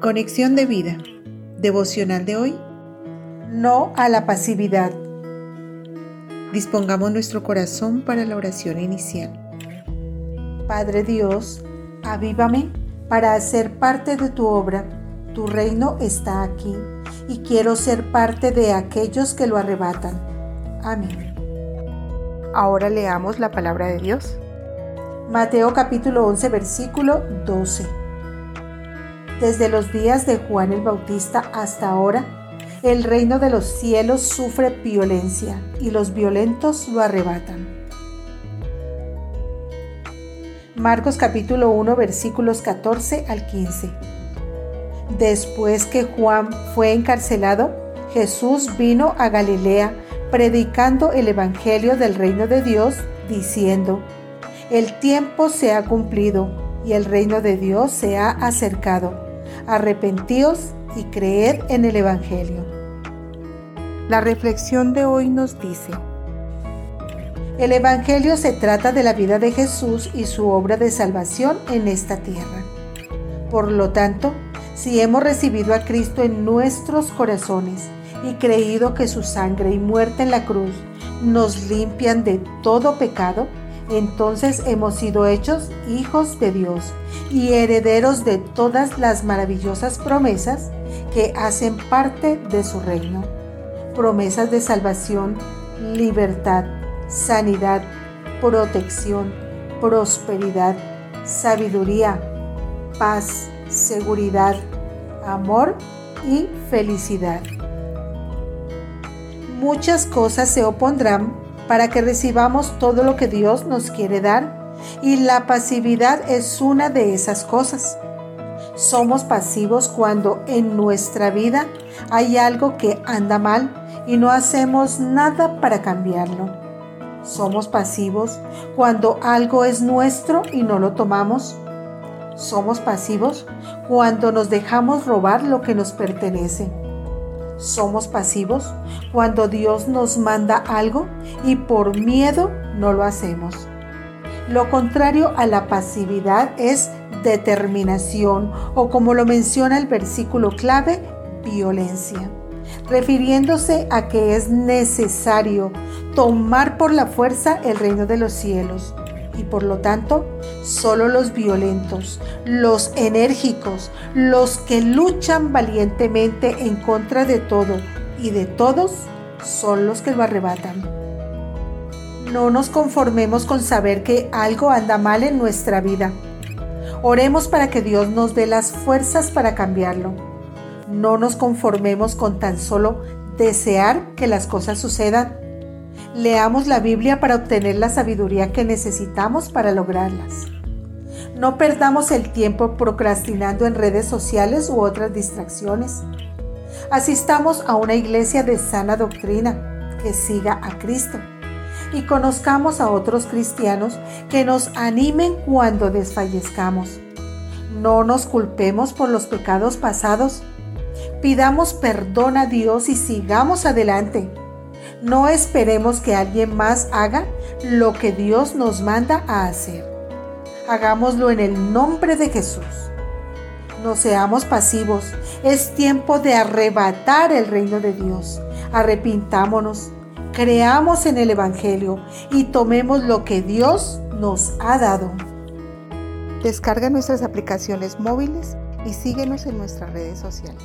Conexión de vida. Devocional de hoy. No a la pasividad. Dispongamos nuestro corazón para la oración inicial. Padre Dios, avívame para hacer parte de tu obra. Tu reino está aquí y quiero ser parte de aquellos que lo arrebatan. Amén. Ahora leamos la palabra de Dios. Mateo capítulo 11 versículo 12. Desde los días de Juan el Bautista hasta ahora, el reino de los cielos sufre violencia y los violentos lo arrebatan. Marcos capítulo 1 versículos 14 al 15. Después que Juan fue encarcelado, Jesús vino a Galilea predicando el Evangelio del reino de Dios, diciendo, El tiempo se ha cumplido y el reino de Dios se ha acercado arrepentíos y creed en el Evangelio. La reflexión de hoy nos dice, el Evangelio se trata de la vida de Jesús y su obra de salvación en esta tierra. Por lo tanto, si hemos recibido a Cristo en nuestros corazones y creído que su sangre y muerte en la cruz nos limpian de todo pecado, entonces hemos sido hechos hijos de Dios y herederos de todas las maravillosas promesas que hacen parte de su reino. Promesas de salvación, libertad, sanidad, protección, prosperidad, sabiduría, paz, seguridad, amor y felicidad. Muchas cosas se opondrán para que recibamos todo lo que Dios nos quiere dar y la pasividad es una de esas cosas. Somos pasivos cuando en nuestra vida hay algo que anda mal y no hacemos nada para cambiarlo. Somos pasivos cuando algo es nuestro y no lo tomamos. Somos pasivos cuando nos dejamos robar lo que nos pertenece. Somos pasivos cuando Dios nos manda algo y por miedo no lo hacemos. Lo contrario a la pasividad es determinación o como lo menciona el versículo clave, violencia, refiriéndose a que es necesario tomar por la fuerza el reino de los cielos y por lo tanto solo los violentos, los enérgicos, los que luchan valientemente en contra de todo y de todos son los que lo arrebatan. No nos conformemos con saber que algo anda mal en nuestra vida. Oremos para que Dios nos dé las fuerzas para cambiarlo. No nos conformemos con tan solo desear que las cosas sucedan Leamos la Biblia para obtener la sabiduría que necesitamos para lograrlas. No perdamos el tiempo procrastinando en redes sociales u otras distracciones. Asistamos a una iglesia de sana doctrina que siga a Cristo y conozcamos a otros cristianos que nos animen cuando desfallezcamos. No nos culpemos por los pecados pasados. Pidamos perdón a Dios y sigamos adelante. No esperemos que alguien más haga lo que Dios nos manda a hacer. Hagámoslo en el nombre de Jesús. No seamos pasivos. Es tiempo de arrebatar el reino de Dios. Arrepintámonos, creamos en el Evangelio y tomemos lo que Dios nos ha dado. Descarga nuestras aplicaciones móviles y síguenos en nuestras redes sociales.